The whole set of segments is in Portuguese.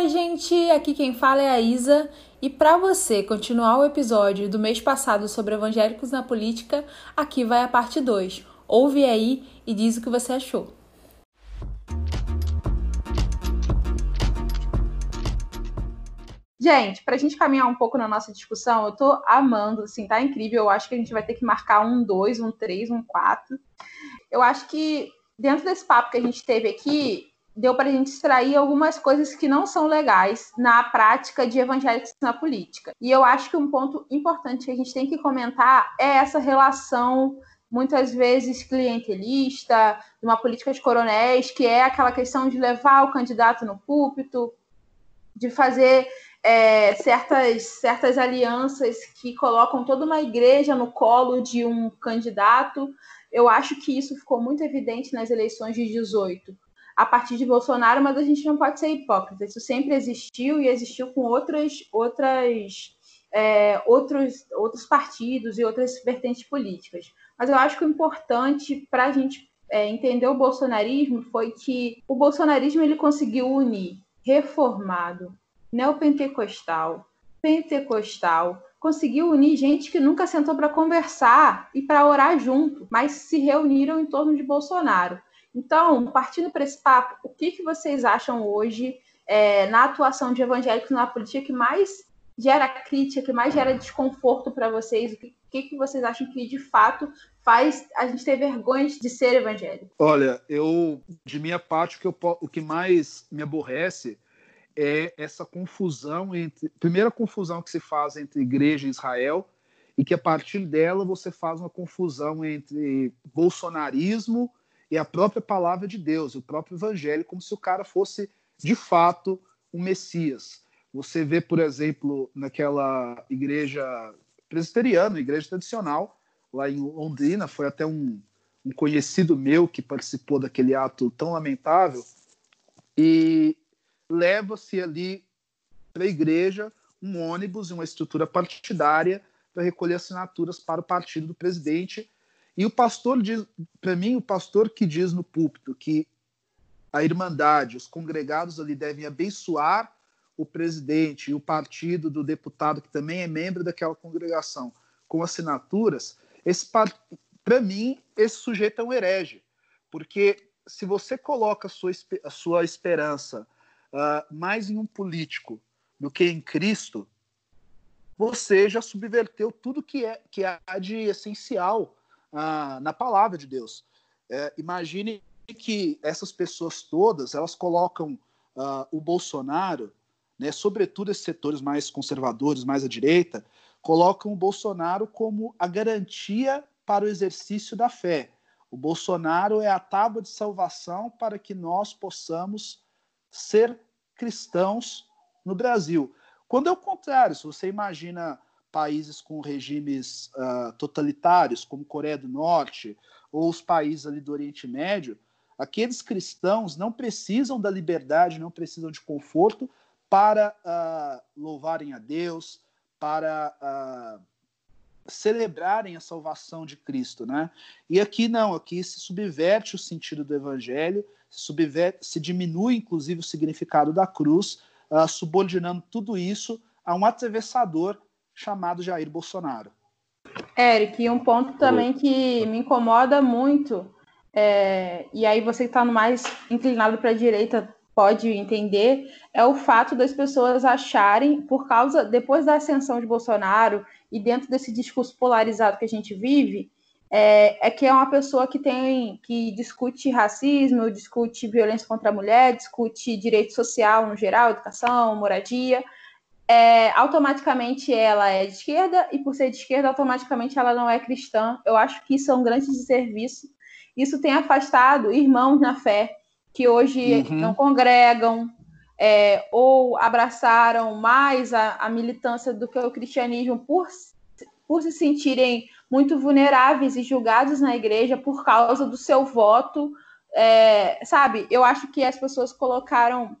Oi, gente, aqui quem fala é a Isa. E para você continuar o episódio do mês passado sobre evangélicos na política, aqui vai a parte 2. Ouve aí e diz o que você achou. Gente, para a gente caminhar um pouco na nossa discussão, eu tô amando, assim, tá incrível. Eu acho que a gente vai ter que marcar um 2, um 3, um 4. Eu acho que dentro desse papo que a gente teve aqui, deu para a gente extrair algumas coisas que não são legais na prática de evangélicos na política. E eu acho que um ponto importante que a gente tem que comentar é essa relação muitas vezes clientelista, de uma política de coronéis, que é aquela questão de levar o candidato no púlpito, de fazer é, certas, certas alianças que colocam toda uma igreja no colo de um candidato. Eu acho que isso ficou muito evidente nas eleições de 18 a partir de Bolsonaro, mas a gente não pode ser hipócrita. Isso sempre existiu e existiu com outras, outras, é, outros, outros partidos e outras vertentes políticas. Mas eu acho que o importante para a gente é, entender o bolsonarismo foi que o bolsonarismo ele conseguiu unir reformado, neopentecostal, pentecostal, conseguiu unir gente que nunca sentou para conversar e para orar junto, mas se reuniram em torno de Bolsonaro. Então, partindo para esse papo, o que, que vocês acham hoje é, na atuação de evangélicos na política que mais gera crítica, que mais gera desconforto para vocês? O que, que, que vocês acham que de fato faz a gente ter vergonha de ser evangélico? Olha, eu, de minha parte, o que, eu, o que mais me aborrece é essa confusão entre. Primeira confusão que se faz entre igreja e Israel, e que a partir dela você faz uma confusão entre bolsonarismo e a própria palavra de Deus, o próprio evangelho, como se o cara fosse de fato um Messias. Você vê, por exemplo, naquela igreja presbiteriana, igreja tradicional, lá em Londrina, foi até um, um conhecido meu que participou daquele ato tão lamentável, e leva-se ali para a igreja um ônibus e uma estrutura partidária para recolher assinaturas para o partido do presidente e o pastor diz, para mim, o pastor que diz no púlpito que a irmandade, os congregados ali devem abençoar o presidente e o partido do deputado que também é membro daquela congregação com assinaturas, esse para mim esse sujeito é um herege, porque se você coloca a sua, a sua esperança uh, mais em um político do que em Cristo, você já subverteu tudo que é que há de essencial na palavra de Deus. É, imagine que essas pessoas todas elas colocam ah, o Bolsonaro, né, sobretudo esses setores mais conservadores, mais à direita, colocam o Bolsonaro como a garantia para o exercício da fé. O Bolsonaro é a tábua de salvação para que nós possamos ser cristãos no Brasil. Quando é o contrário, se você imagina países com regimes uh, totalitários, como Coreia do Norte, ou os países ali do Oriente Médio, aqueles cristãos não precisam da liberdade, não precisam de conforto para uh, louvarem a Deus, para uh, celebrarem a salvação de Cristo, né? E aqui não, aqui se subverte o sentido do Evangelho, se, subverte, se diminui inclusive o significado da cruz, subordinando tudo isso a um atravessador chamado Jair Bolsonaro. Eric, e um ponto também que me incomoda muito, é, e aí você que está mais inclinado para a direita pode entender, é o fato das pessoas acharem, por causa, depois da ascensão de Bolsonaro e dentro desse discurso polarizado que a gente vive, é, é, que é uma pessoa que tem que discute racismo, discute violência contra a mulher, discute direito social no geral, educação, moradia, é, automaticamente ela é de esquerda, e por ser de esquerda, automaticamente ela não é cristã. Eu acho que isso é um grande desserviço. Isso tem afastado irmãos na fé, que hoje uhum. não congregam, é, ou abraçaram mais a, a, militância do que o cristianismo por, por se sentirem muito vulneráveis e julgados na igreja por causa do seu voto. É, sabe, eu acho que as pessoas colocaram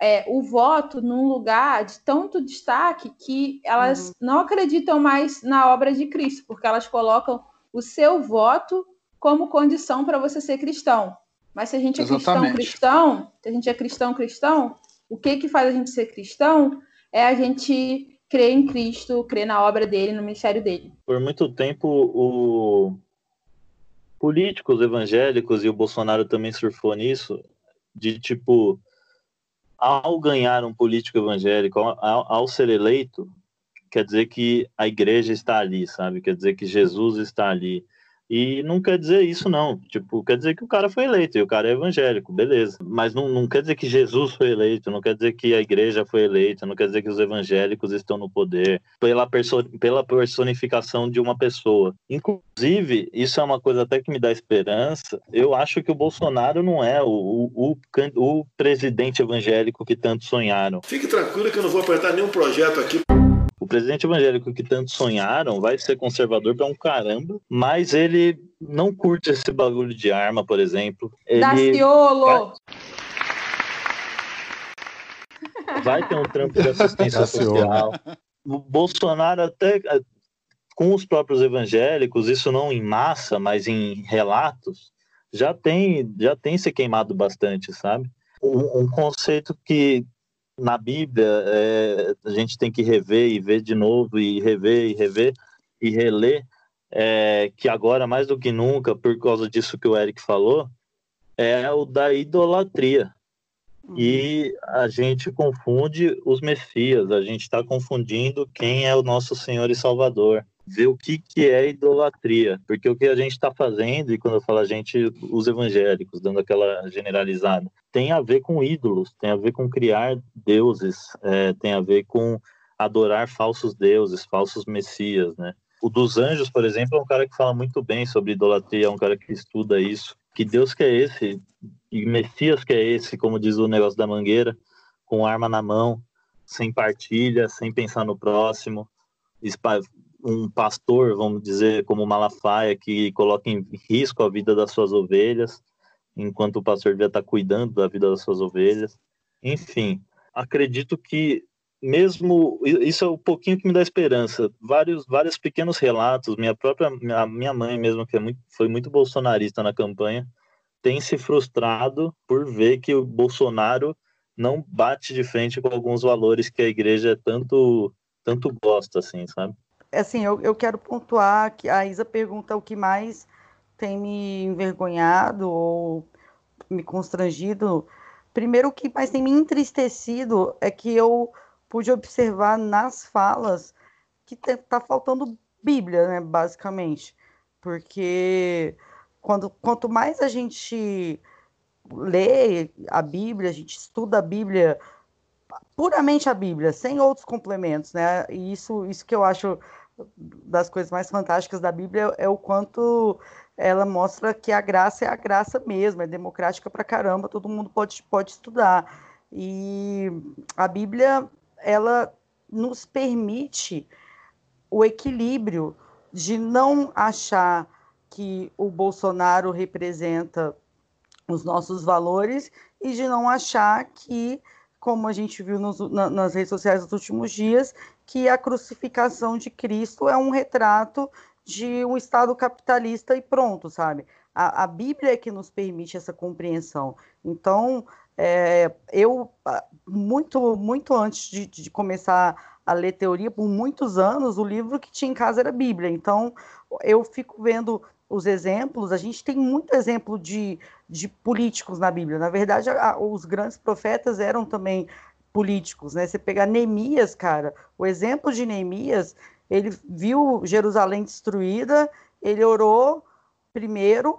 é, o voto num lugar de tanto destaque que elas uhum. não acreditam mais na obra de Cristo, porque elas colocam o seu voto como condição para você ser cristão. Mas se a gente é Exatamente. cristão cristão, se a gente é cristão cristão, O que que faz a gente ser cristão é a gente crer em Cristo, crer na obra dele, no ministério dele. Por muito tempo, o políticos evangélicos e o Bolsonaro também surfou nisso, de tipo, ao ganhar um político evangélico, ao, ao ser eleito, quer dizer que a igreja está ali, sabe? Quer dizer que Jesus está ali. E não quer dizer isso, não. Tipo, quer dizer que o cara foi eleito e o cara é evangélico, beleza. Mas não, não quer dizer que Jesus foi eleito, não quer dizer que a igreja foi eleita, não quer dizer que os evangélicos estão no poder pela, perso pela personificação de uma pessoa. Inclusive, isso é uma coisa até que me dá esperança. Eu acho que o Bolsonaro não é o, o, o, o presidente evangélico que tanto sonharam. Fique tranquilo que eu não vou apertar nenhum projeto aqui presidente evangélico que tanto sonharam vai ser conservador pra um caramba, mas ele não curte esse bagulho de arma, por exemplo. Ele Daciolo! Vai... vai ter um trampo de assistência social. O Bolsonaro até com os próprios evangélicos, isso não em massa, mas em relatos, já tem já tem se queimado bastante, sabe? Um, um conceito que na Bíblia é, a gente tem que rever e ver de novo e rever e rever e reler é, que agora mais do que nunca por causa disso que o Eric falou é o da idolatria. E a gente confunde os Messias a gente está confundindo quem é o nosso Senhor e Salvador ver o que, que é idolatria. Porque o que a gente está fazendo, e quando eu falo a gente, os evangélicos, dando aquela generalizada, tem a ver com ídolos, tem a ver com criar deuses, é, tem a ver com adorar falsos deuses, falsos messias, né? O dos anjos, por exemplo, é um cara que fala muito bem sobre idolatria, é um cara que estuda isso. Que Deus que é esse? E Messias que é esse, como diz o negócio da mangueira, com arma na mão, sem partilha, sem pensar no próximo, um pastor, vamos dizer, como Malafaia, que coloca em risco a vida das suas ovelhas, enquanto o pastor devia estar cuidando da vida das suas ovelhas. Enfim, acredito que mesmo isso é um pouquinho que me dá esperança. Vários, vários pequenos relatos. Minha própria, minha, minha mãe mesmo que é muito, foi muito bolsonarista na campanha, tem se frustrado por ver que o Bolsonaro não bate de frente com alguns valores que a igreja tanto tanto gosta, assim, sabe? Assim, eu, eu quero pontuar que a Isa pergunta o que mais tem me envergonhado ou me constrangido. Primeiro, o que mais tem me entristecido é que eu pude observar nas falas que está faltando Bíblia, né, basicamente. Porque quando, quanto mais a gente lê a Bíblia, a gente estuda a Bíblia, puramente a Bíblia, sem outros complementos, né? E isso, isso que eu acho das coisas mais fantásticas da Bíblia é o quanto ela mostra que a graça é a graça mesmo, é democrática pra caramba, todo mundo pode, pode estudar. E a Bíblia, ela nos permite o equilíbrio de não achar que o Bolsonaro representa os nossos valores e de não achar que, como a gente viu nos, na, nas redes sociais nos últimos dias, que a crucificação de Cristo é um retrato de um Estado capitalista e pronto, sabe? A, a Bíblia é que nos permite essa compreensão. Então, é, eu, muito, muito antes de, de, começar a ler teoria, por muitos anos, o livro que tinha em casa era a Bíblia. Então, eu fico vendo os exemplos, a gente tem muito exemplo de, de políticos na Bíblia. Na verdade, a, os grandes profetas eram também políticos, né? Você pegar Neemias, cara, o exemplo de Neemias, ele viu Jerusalém destruída, ele orou primeiro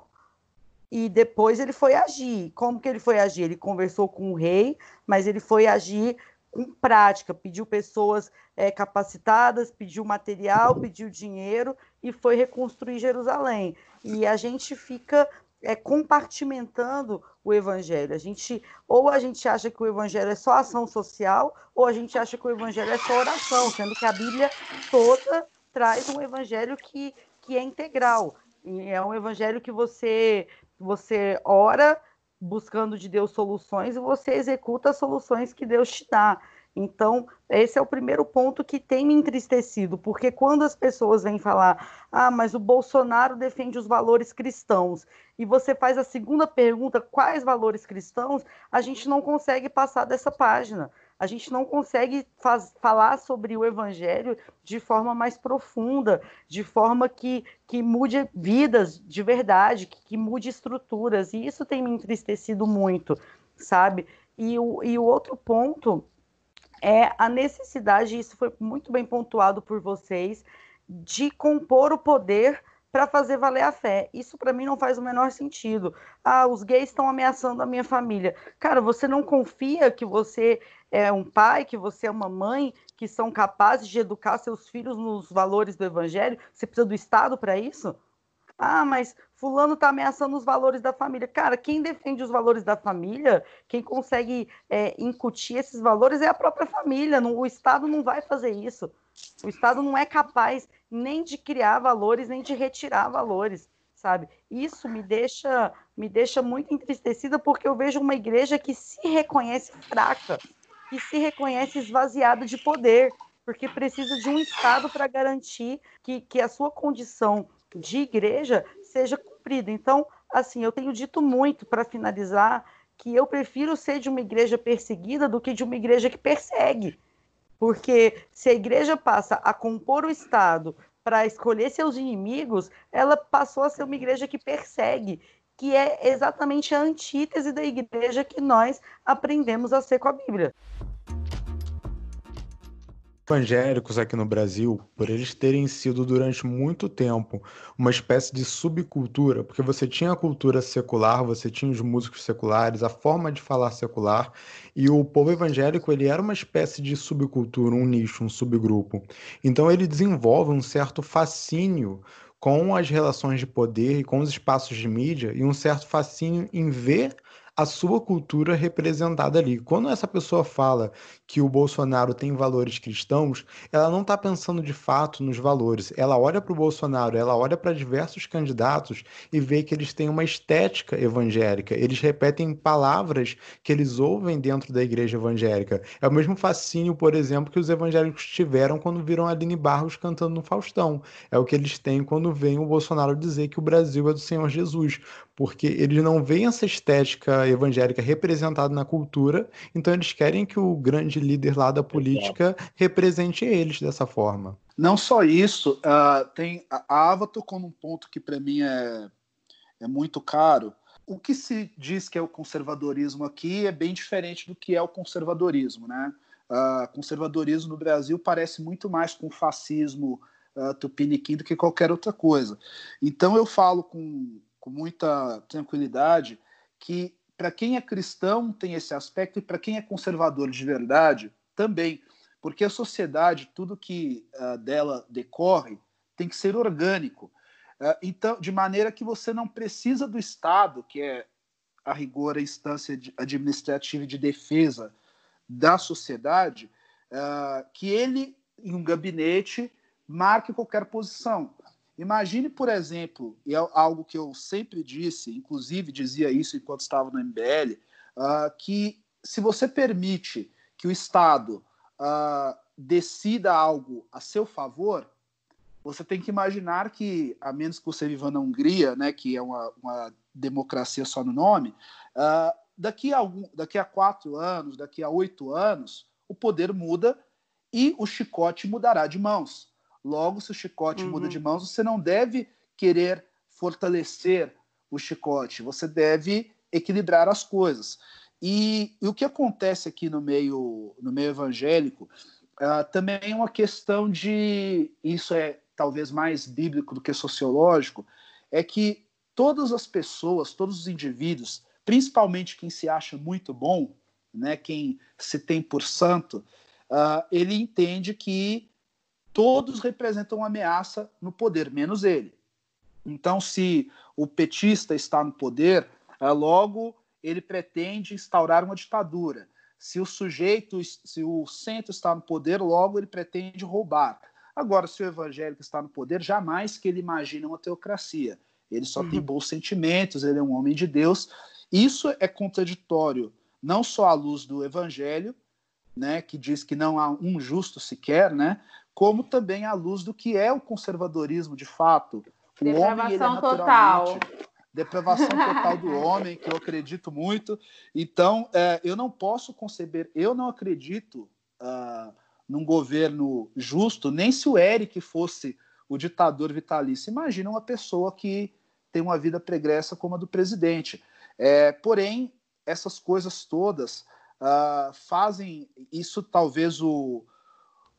e depois ele foi agir. Como que ele foi agir? Ele conversou com o rei, mas ele foi agir com prática, pediu pessoas é, capacitadas, pediu material, pediu dinheiro e foi reconstruir Jerusalém. E a gente fica é, compartimentando o evangelho. A gente ou a gente acha que o evangelho é só ação social, ou a gente acha que o evangelho é só oração, sendo que a Bíblia toda traz um evangelho que, que é integral. É um evangelho que você você ora buscando de Deus soluções e você executa as soluções que Deus te dá. Então, esse é o primeiro ponto que tem me entristecido, porque quando as pessoas vêm falar, ah, mas o Bolsonaro defende os valores cristãos, e você faz a segunda pergunta, quais valores cristãos, a gente não consegue passar dessa página. A gente não consegue faz, falar sobre o evangelho de forma mais profunda, de forma que, que mude vidas de verdade, que, que mude estruturas, e isso tem me entristecido muito, sabe? E o, e o outro ponto é a necessidade, isso foi muito bem pontuado por vocês, de compor o poder para fazer valer a fé. Isso para mim não faz o menor sentido. Ah, os gays estão ameaçando a minha família. Cara, você não confia que você é um pai, que você é uma mãe, que são capazes de educar seus filhos nos valores do evangelho? Você precisa do Estado para isso? Ah, mas fulano está ameaçando os valores da família. Cara, quem defende os valores da família, quem consegue é, incutir esses valores é a própria família. O Estado não vai fazer isso. O Estado não é capaz nem de criar valores, nem de retirar valores, sabe? Isso me deixa, me deixa muito entristecida porque eu vejo uma igreja que se reconhece fraca, que se reconhece esvaziada de poder, porque precisa de um Estado para garantir que, que a sua condição de igreja seja cumprida. Então, assim, eu tenho dito muito para finalizar que eu prefiro ser de uma igreja perseguida do que de uma igreja que persegue. Porque se a igreja passa a compor o Estado para escolher seus inimigos, ela passou a ser uma igreja que persegue, que é exatamente a antítese da igreja que nós aprendemos a ser com a Bíblia evangélicos aqui no Brasil, por eles terem sido durante muito tempo uma espécie de subcultura, porque você tinha a cultura secular, você tinha os músicos seculares, a forma de falar secular, e o povo evangélico ele era uma espécie de subcultura, um nicho, um subgrupo. Então ele desenvolve um certo fascínio com as relações de poder e com os espaços de mídia e um certo fascínio em ver a sua cultura representada ali. Quando essa pessoa fala que o Bolsonaro tem valores cristãos, ela não está pensando de fato nos valores. Ela olha para o Bolsonaro, ela olha para diversos candidatos e vê que eles têm uma estética evangélica. Eles repetem palavras que eles ouvem dentro da igreja evangélica. É o mesmo fascínio, por exemplo, que os evangélicos tiveram quando viram Aline Barros cantando no Faustão. É o que eles têm quando veem o Bolsonaro dizer que o Brasil é do Senhor Jesus porque eles não veem essa estética evangélica representada na cultura, então eles querem que o grande líder lá da política represente eles dessa forma. Não só isso, uh, tem a Ava tocou num ponto que para mim é, é muito caro. O que se diz que é o conservadorismo aqui é bem diferente do que é o conservadorismo, né? Uh, conservadorismo no Brasil parece muito mais com fascismo uh, tupiniquim do que qualquer outra coisa. Então eu falo com com muita tranquilidade que para quem é cristão tem esse aspecto e para quem é conservador de verdade também, porque a sociedade, tudo que uh, dela decorre, tem que ser orgânico. Uh, então, de maneira que você não precisa do Estado, que é a rigor a instância administrativa de defesa da sociedade, uh, que ele, em um gabinete, marque qualquer posição. Imagine, por exemplo, e é algo que eu sempre disse, inclusive dizia isso enquanto estava no MBL, uh, ah, que se você permite que o Estado uh, decida algo a seu favor, você tem que imaginar que, a menos que você viva na Hungria, né, que é uma, uma democracia só no nome, uh, daqui, a algum, daqui a quatro anos, daqui a oito anos, o poder muda e o chicote mudará de mãos. Logo, se o chicote uhum. muda de mãos, você não deve querer fortalecer o chicote, você deve equilibrar as coisas. E, e o que acontece aqui no meio, no meio evangélico uh, também é uma questão de. Isso é talvez mais bíblico do que sociológico, é que todas as pessoas, todos os indivíduos, principalmente quem se acha muito bom, né, quem se tem por santo, uh, ele entende que todos representam uma ameaça no poder, menos ele. Então, se o petista está no poder, é, logo ele pretende instaurar uma ditadura. Se o sujeito, se o centro está no poder, logo ele pretende roubar. Agora, se o evangélico está no poder, jamais que ele imagine uma teocracia. Ele só uhum. tem bons sentimentos, ele é um homem de Deus. Isso é contraditório, não só à luz do evangelho, né, que diz que não há um justo sequer, né, como também à luz do que é o conservadorismo de fato. O homem, ele é total. Depravação total do homem, que eu acredito muito. Então, é, eu não posso conceber, eu não acredito uh, num governo justo, nem se o Eric fosse o ditador vitalício. Imagina uma pessoa que tem uma vida pregressa como a do presidente. É, porém, essas coisas todas uh, fazem isso, talvez o,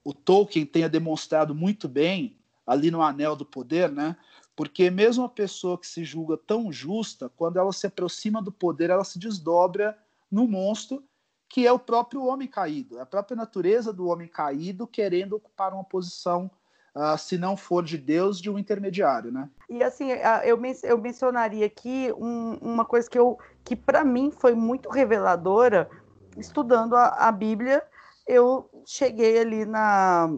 o Tolkien tenha demonstrado muito bem ali no Anel do Poder, né? Porque mesmo a pessoa que se julga tão justa, quando ela se aproxima do poder, ela se desdobra no monstro que é o próprio homem caído, é a própria natureza do homem caído querendo ocupar uma posição, uh, se não for de Deus, de um intermediário, né? E assim, eu, men eu mencionaria aqui um, uma coisa que, eu, que para mim foi muito reveladora, estudando a, a Bíblia, eu cheguei ali na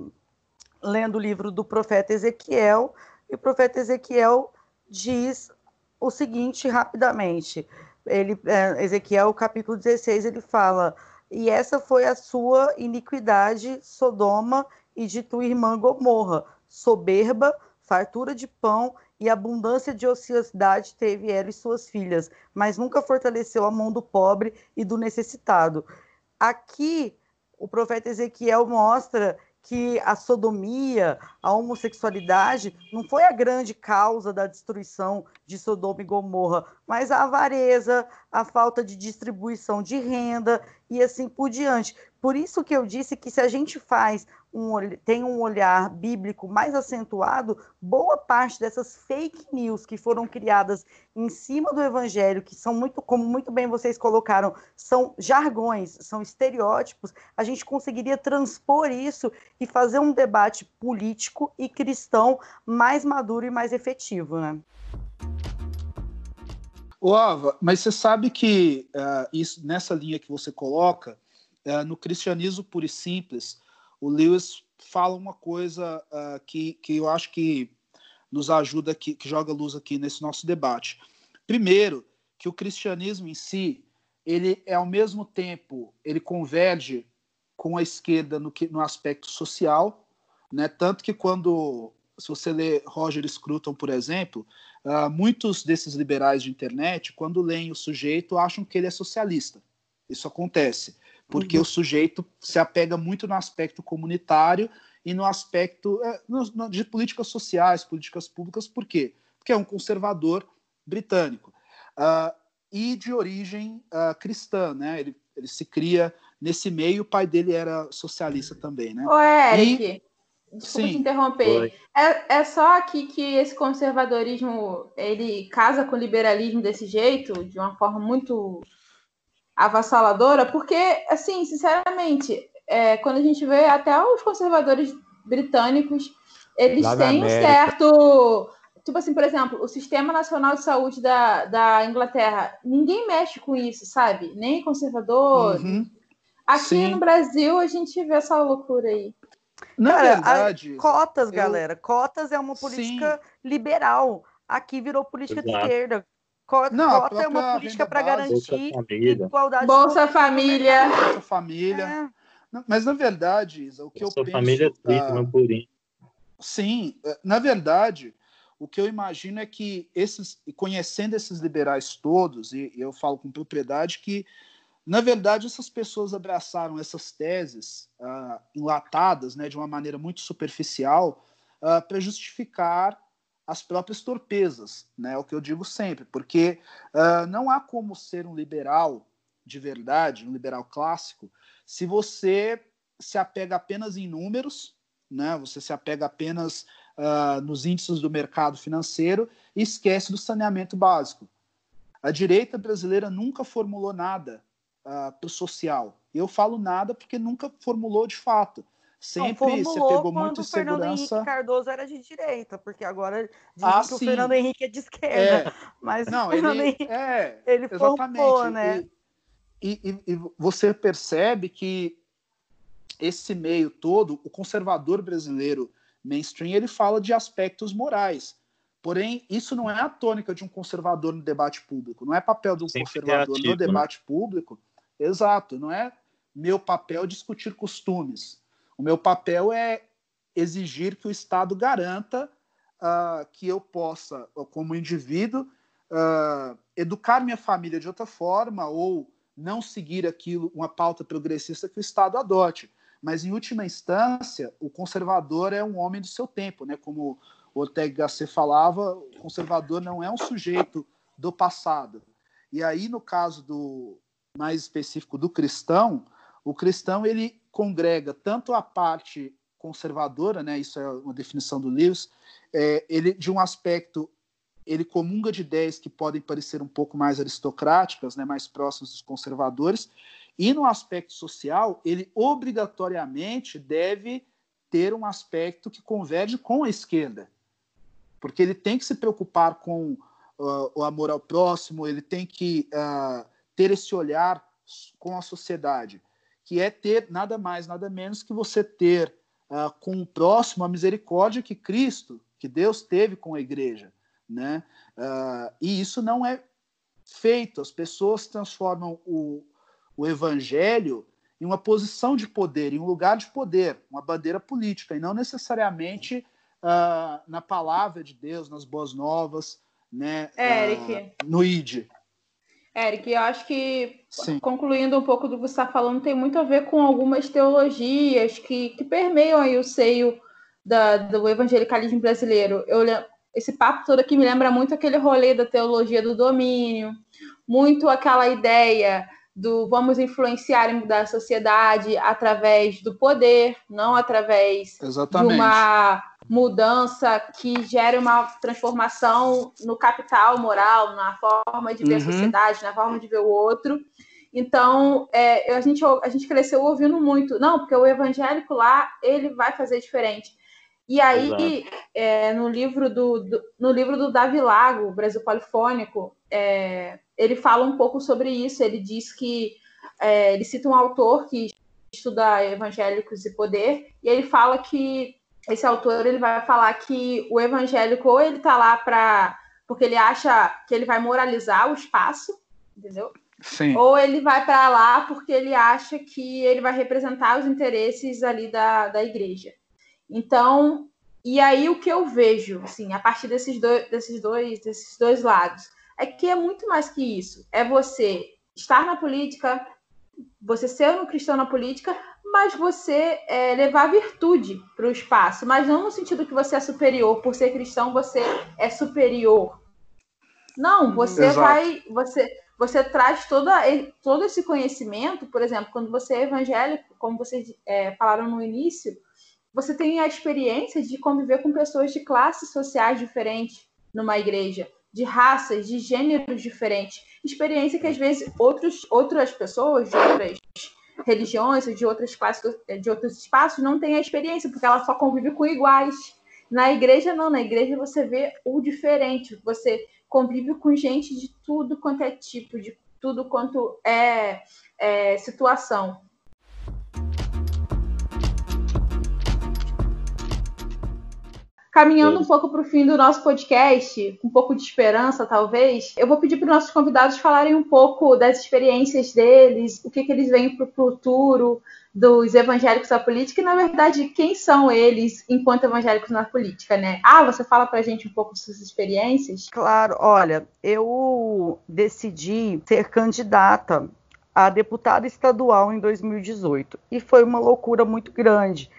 lendo o livro do profeta Ezequiel, e o profeta Ezequiel diz o seguinte rapidamente: ele, é, Ezequiel, capítulo 16, ele fala: E essa foi a sua iniquidade, Sodoma, e de tua irmã Gomorra, soberba, fartura de pão e abundância de ociosidade teve ela e suas filhas, mas nunca fortaleceu a mão do pobre e do necessitado. Aqui, o profeta Ezequiel mostra que a sodomia, a homossexualidade, não foi a grande causa da destruição de Sodoma e Gomorra, mas a avareza, a falta de distribuição de renda e assim por diante. Por isso que eu disse que se a gente faz um, tem um olhar bíblico mais acentuado, boa parte dessas fake news que foram criadas em cima do evangelho, que são muito, como muito bem vocês colocaram, são jargões, são estereótipos, a gente conseguiria transpor isso e fazer um debate político e cristão mais maduro e mais efetivo, né? O Ava, mas você sabe que uh, isso, nessa linha que você coloca, uh, no cristianismo puro e simples, o Lewis fala uma coisa uh, que, que eu acho que nos ajuda aqui, que joga luz aqui nesse nosso debate. Primeiro, que o cristianismo em si, ele é ao mesmo tempo, ele converge com a esquerda no, que, no aspecto social, né? Tanto que quando, se você lê Roger Scruton, por exemplo, uh, muitos desses liberais de internet, quando leem o sujeito, acham que ele é socialista. Isso acontece porque uhum. o sujeito se apega muito no aspecto comunitário e no aspecto no, no, de políticas sociais, políticas públicas, por quê? Porque é um conservador britânico uh, e de origem uh, cristã, né? Ele, ele se cria nesse meio, o pai dele era socialista também, né? Ô, Eric, e... desculpa Sim. te interromper. É, é só aqui que esse conservadorismo ele casa com o liberalismo desse jeito, de uma forma muito avassaladora, porque, assim, sinceramente, é, quando a gente vê até os conservadores britânicos, eles têm um certo. Tipo assim, por exemplo, o Sistema Nacional de Saúde da, da Inglaterra, ninguém mexe com isso, sabe? Nem conservador. Uhum. Aqui Sim. no Brasil, a gente vê essa loucura aí. Na Cara, verdade. Cotas, eu... galera. Cotas é uma política Sim. liberal. Aqui virou política Exato. de esquerda. Cota, não, cota é uma política para garantir igualdade. Bolsa Família. Bolsa Família. É. Mas, na verdade, Isa, o que Bolsa eu penso... Família é triste, purinho. Sim, é, na verdade, o que eu imagino é que, esses, conhecendo esses liberais todos, e, e eu falo com propriedade que, na verdade, essas pessoas abraçaram essas teses uh, enlatadas né, de uma maneira muito superficial uh, para justificar as próprias torpezas, né? É o que eu digo sempre, porque uh, não há como ser um liberal de verdade, um liberal clássico, se você se apega apenas em números, né? Você se apega apenas nos índices do mercado financeiro e esquece do saneamento básico. A direita brasileira nunca formulou nada uh, para o social. Eu falo nada porque nunca formulou de fato. Sempre não, se pegou muito. O Fernando Henrique Cardoso era de direita, porque agora dizem ah, que sim. o Fernando Henrique é de esquerda. É. Mas não, ele, Henrique, é, ele exatamente. formou, né? E, e, e você percebe que esse meio todo, o conservador brasileiro mainstream, ele fala de aspectos morais. Porém, isso não é a tônica de um conservador no debate público, não é papel de um Sempre conservador no né? debate né? público. Exato, não é meu papel discutir costumes. O meu papel é exigir que o Estado garanta uh, que eu possa, como indivíduo, uh, educar minha família de outra forma ou não seguir aquilo, uma pauta progressista que o Estado adote. Mas, em última instância, o conservador é um homem do seu tempo, né? Como o Ortega Gasset falava, o conservador não é um sujeito do passado. E aí, no caso do mais específico do cristão, o cristão ele congrega tanto a parte conservadora, né? Isso é uma definição do Lewis. É, ele de um aspecto ele comunga de ideias que podem parecer um pouco mais aristocráticas, né, mais próximas dos conservadores, e no aspecto social, ele obrigatoriamente deve ter um aspecto que converge com a esquerda, porque ele tem que se preocupar com uh, o amor ao próximo, ele tem que uh, ter esse olhar com a sociedade, que é ter nada mais, nada menos que você ter uh, com o próximo a misericórdia que Cristo, que Deus teve com a igreja né? Uh, e isso não é feito. As pessoas transformam o, o evangelho em uma posição de poder, em um lugar de poder, uma bandeira política, e não necessariamente uh, na palavra de Deus, nas boas novas, né? Eric. Uh, no ID. Eric, eu acho que, Sim. concluindo um pouco do que você está falando, tem muito a ver com algumas teologias que, que permeiam aí o seio da, do evangelicalismo brasileiro. Eu, esse papo todo aqui me lembra muito aquele rolê da teologia do domínio, muito aquela ideia do vamos influenciar e mudar a sociedade através do poder, não através Exatamente. de uma mudança que gere uma transformação no capital moral, na forma de ver uhum. a sociedade, na forma de ver o outro. Então, é, a, gente, a gente cresceu ouvindo muito, não, porque o evangélico lá, ele vai fazer diferente. E aí, é, no, livro do, do, no livro do Davi Lago, Brasil Polifônico, é, ele fala um pouco sobre isso. Ele diz que é, ele cita um autor que estuda evangélicos e poder, e ele fala que esse autor ele vai falar que o evangélico ou ele está lá para porque ele acha que ele vai moralizar o espaço, entendeu? Sim. Ou ele vai para lá porque ele acha que ele vai representar os interesses ali da, da igreja. Então, e aí o que eu vejo, assim, a partir desses dois, desses dois, desses dois lados, é que é muito mais que isso. É você estar na política, você ser um cristão na política, mas você é, levar virtude para o espaço, mas não no sentido que você é superior, por ser cristão você é superior. Não, você Exato. vai, você, você traz toda, todo esse conhecimento, por exemplo, quando você é evangélico, como vocês é, falaram no início, você tem a experiência de conviver com pessoas de classes sociais diferentes numa igreja, de raças, de gêneros diferentes. Experiência que às vezes outros, outras pessoas de outras religiões ou de outras classes, de outros espaços não têm a experiência, porque ela só convive com iguais. Na igreja, não. Na igreja você vê o diferente. Você convive com gente de tudo quanto é tipo, de tudo quanto é, é situação. Caminhando um pouco para o fim do nosso podcast, um pouco de esperança, talvez, eu vou pedir para os nossos convidados falarem um pouco das experiências deles, o que, que eles veem para o futuro dos evangélicos na política e, na verdade, quem são eles enquanto evangélicos na política, né? Ah, você fala para a gente um pouco suas experiências? Claro, olha, eu decidi ser candidata a deputada estadual em 2018 e foi uma loucura muito grande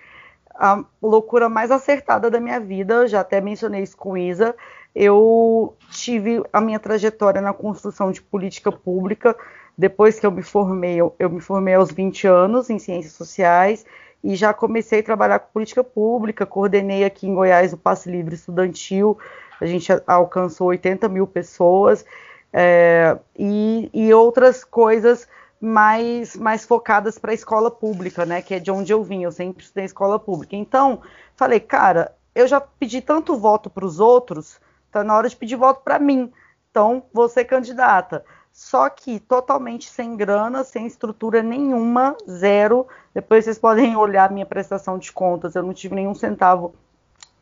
a loucura mais acertada da minha vida, já até mencionei isso com Isa. Eu tive a minha trajetória na construção de política pública. Depois que eu me formei, eu, me formei aos 20 anos em ciências sociais e já comecei a trabalhar com política pública. Coordenei aqui em Goiás o Passe Livre Estudantil. A gente alcançou 80 mil pessoas é, e, e outras coisas mais, mais focadas para a escola pública, né? Que é de onde eu vim, eu sempre estudei escola pública. Então, falei, cara, eu já pedi tanto voto para os outros, tá na hora de pedir voto para mim. Então, ser candidata. Só que totalmente sem grana, sem estrutura nenhuma, zero. Depois vocês podem olhar minha prestação de contas, eu não tive nenhum centavo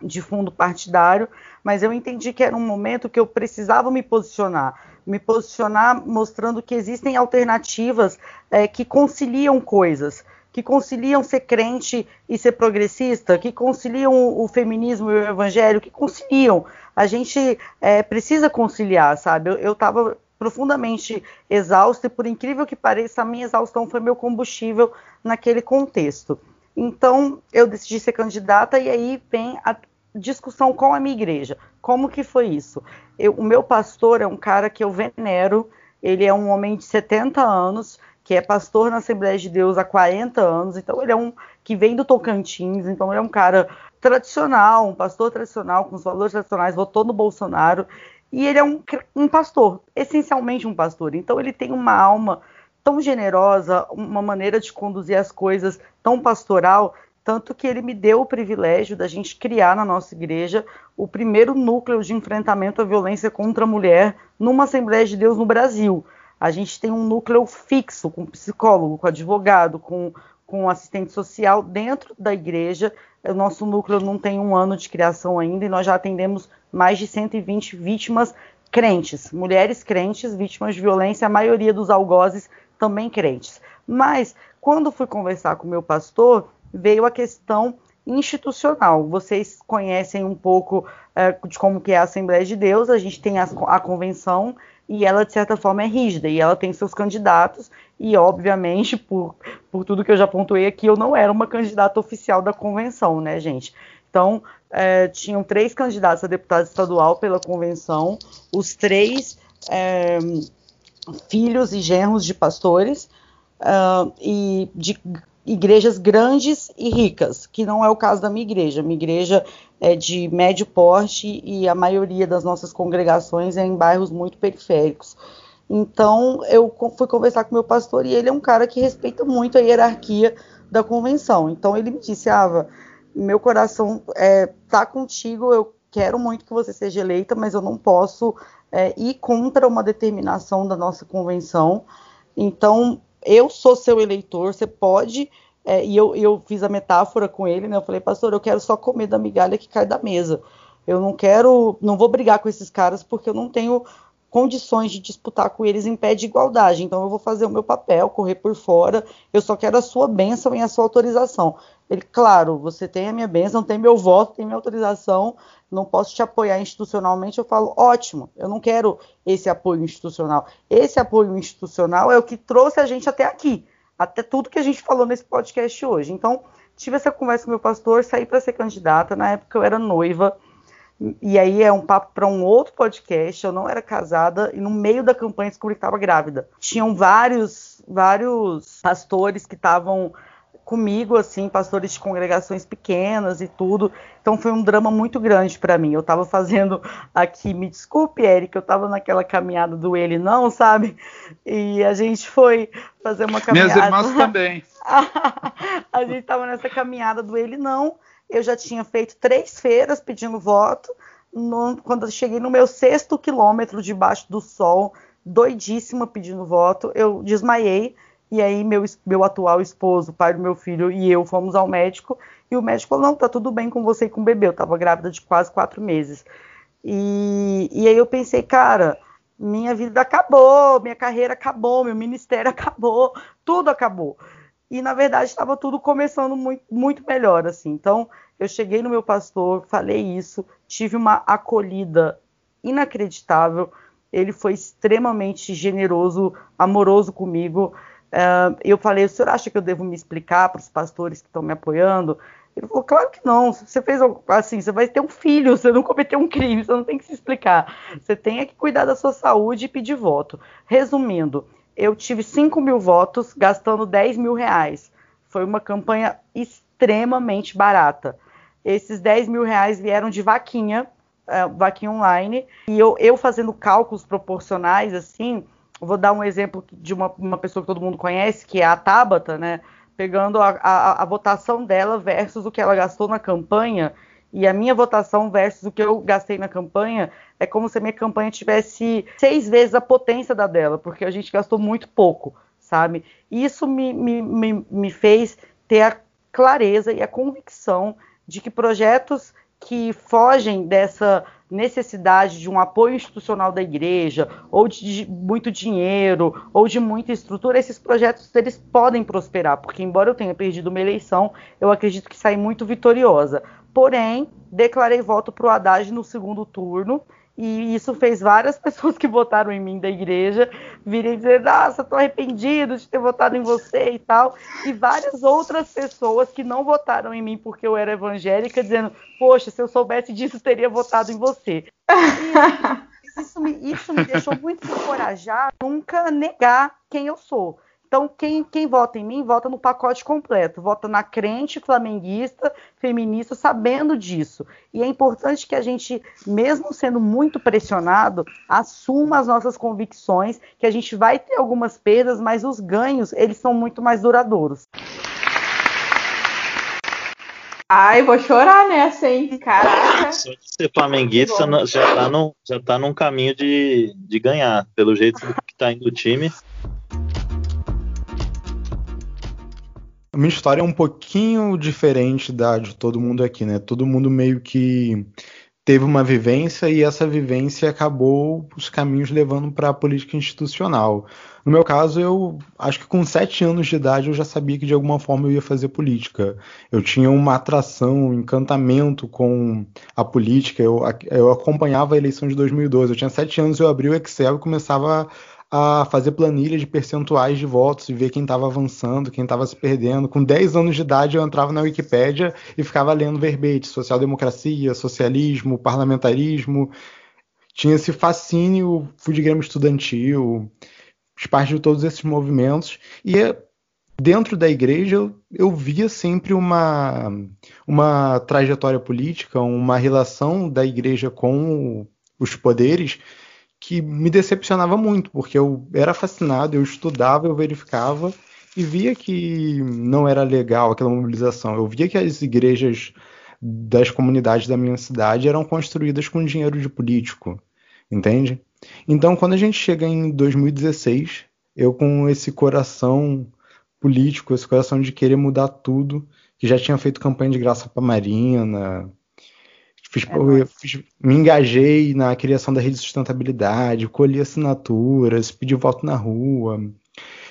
de fundo partidário, mas eu entendi que era um momento que eu precisava me posicionar, me posicionar mostrando que existem alternativas é, que conciliam coisas, que conciliam ser crente e ser progressista, que conciliam o, feminismo e o evangelho, que conciliam. A gente é, precisa conciliar, sabe? Eu estava profundamente exausta e, por incrível que pareça, a minha exaustão foi meu combustível naquele contexto. Então, eu decidi ser candidata e aí vem a discussão com a minha igreja. Como que foi isso? Eu, o meu pastor é um cara que eu venero, ele é um homem de 70 anos, que é pastor na Assembleia de Deus há 40 anos, então ele é um que vem do Tocantins, então ele é um cara tradicional, um pastor tradicional, com os valores tradicionais, votou no Bolsonaro, e ele é um, um pastor, essencialmente um pastor. Então ele tem uma alma tão generosa, uma maneira de conduzir as coisas tão pastoral, tanto que ele me deu o privilégio da gente criar na nossa igreja o primeiro núcleo de enfrentamento à violência contra a mulher numa Assembleia de Deus no Brasil. A gente tem um núcleo fixo, com psicólogo, com advogado, com, com assistente social dentro da igreja. O nosso núcleo não tem um ano de criação ainda e nós já atendemos mais de 120 vítimas crentes, mulheres crentes, vítimas de violência, a maioria dos algozes também crentes. Mas quando fui conversar com o meu pastor, veio a questão institucional. Vocês conhecem um pouco é, de como que é a Assembleia de Deus, a gente tem a, a, convenção e ela, de certa forma, é rígida, e ela tem seus candidatos, e, obviamente, por, por tudo que eu já pontuei aqui, eu não era uma candidata oficial da convenção, né, gente? Então, é, tinham três candidatos a deputado estadual pela convenção, os três é, filhos e genros de pastores uh, e de igrejas grandes e ricas, que não é o caso da minha igreja. Minha igreja é de médio porte e a maioria das nossas congregações é em bairros muito periféricos. Então eu fui conversar com meu pastor e ele é um cara que respeita muito a hierarquia da convenção. Então ele me disse, Ava, meu coração é, tá contigo, eu quero muito que você seja eleita, mas eu não posso é, ir contra uma determinação da nossa convenção. Então, eu sou seu eleitor, você pode. É, e eu, eu fiz a metáfora com ele, né? Eu falei, pastor, eu quero só comer da migalha que cai da mesa. Eu não quero, não vou brigar com esses caras porque eu não tenho condições de disputar com eles em pé de igualdade. Então eu vou fazer o meu papel, correr por fora. Eu só quero a sua bênção e a sua autorização. Ele, claro, você tem a minha bênção, tem meu voto, tem minha autorização, não posso te apoiar institucionalmente. Eu falo, ótimo, eu não quero esse apoio institucional. Esse apoio institucional é o que trouxe a gente até aqui, até tudo que a gente falou nesse podcast hoje. Então, tive essa conversa com meu pastor, saí para ser candidata. Na época eu era noiva, e aí é um papo para um outro podcast. Eu não era casada e no meio da campanha descobri que estava grávida. Tinham vários, vários pastores que estavam comigo, assim, pastores de congregações pequenas e tudo. Então foi um drama muito grande para mim. Eu estava fazendo aqui, me desculpe, Eric, eu estava naquela caminhada do ele não, sabe? E a gente foi fazer uma caminhada. Minhas irmãs também. a gente estava nessa caminhada do ele não. Eu já tinha feito três feiras pedindo voto. No, quando eu cheguei no meu sexto quilômetro debaixo do sol, doidíssima pedindo voto, eu desmaiei e aí meu, meu atual esposo, pai do meu filho e eu fomos ao médico e o médico falou, não, tá tudo bem com você e com o bebê. Eu tava grávida de quase quatro meses. E, e aí eu pensei, cara, minha vida acabou, minha carreira acabou, meu ministério acabou, tudo acabou. E na verdade estava tudo começando muito, muito melhor, assim. Então eu cheguei no meu pastor, falei isso, tive uma acolhida inacreditável. Ele foi extremamente generoso, amoroso comigo. Uh, eu falei, o senhor acha que eu devo me explicar para os pastores que estão me apoiando? Ele falou, claro que não. Você fez assim, você vai ter um filho, você não cometeu um crime, você não tem que se explicar. Você tem é que cuidar da sua saúde e pedir voto. Resumindo, eu tive 5 mil votos gastando 10 mil reais. Foi uma campanha extremamente barata. Esses 10 mil reais vieram de vaquinha, uh, vaquinha online, e eu, eu fazendo cálculos proporcionais, assim, vou dar um exemplo de uma, uma pessoa que todo mundo conhece, que é a Tabata, né? Pegando a, a, a, votação dela versus o que ela gastou na campanha, e a minha votação versus o que eu gastei na campanha, é como se a minha campanha tivesse seis vezes a potência da dela, porque a gente gastou muito pouco, sabe? Isso me, me, me, me fez ter a clareza e a convicção de que projetos que fogem dessa necessidade de um apoio institucional da igreja, ou de muito dinheiro, ou de muita estrutura, esses projetos eles podem prosperar, porque embora eu tenha perdido uma eleição, eu acredito que saí muito vitoriosa. Porém, declarei voto para o Haddad no segundo turno e isso fez várias pessoas que votaram em mim da igreja virem dizer: Nossa, estou arrependido de ter votado em você e tal. E várias outras pessoas que não votaram em mim porque eu era evangélica, dizendo: Poxa, se eu soubesse disso, teria votado em você. E isso me, isso me deixou muito encorajada nunca negar quem eu sou. Então, quem, quem vota em mim, vota no pacote completo, vota na crente, flamenguista, feminista, sabendo disso. E é importante que a gente, mesmo sendo muito pressionado, assuma as nossas convicções, que a gente vai ter algumas perdas, mas os ganhos, eles são muito mais duradouros. Ai, vou chorar nessa, hein? Caraca. Só de ser flamenguista já tá, no, já tá num caminho de, de ganhar, pelo jeito que tá indo o time. A minha história é um pouquinho diferente da de todo mundo aqui, né? Todo mundo meio que teve uma vivência e essa vivência acabou os caminhos levando para a política institucional. No meu caso, eu acho que com sete anos de idade eu já sabia que de alguma forma eu ia fazer política. Eu tinha uma atração, um encantamento com a política. Eu, eu acompanhava a eleição de 2012. Eu tinha sete anos, eu abri o Excel e começava a fazer planilha de percentuais de votos e ver quem estava avançando, quem estava se perdendo. Com 10 anos de idade, eu entrava na Wikipédia e ficava lendo verbete, social-democracia, socialismo, parlamentarismo. Tinha esse fascínio, fui de estudantil, fiz parte de todos esses movimentos. E dentro da igreja, eu, eu via sempre uma, uma trajetória política, uma relação da igreja com os poderes que me decepcionava muito, porque eu era fascinado, eu estudava, eu verificava e via que não era legal aquela mobilização. Eu via que as igrejas das comunidades da minha cidade eram construídas com dinheiro de político, entende? Então, quando a gente chega em 2016, eu com esse coração político, esse coração de querer mudar tudo, que já tinha feito campanha de graça para Marina, Fiz, é fiz, me engajei na criação da rede de sustentabilidade, colhi assinaturas, pedi voto na rua.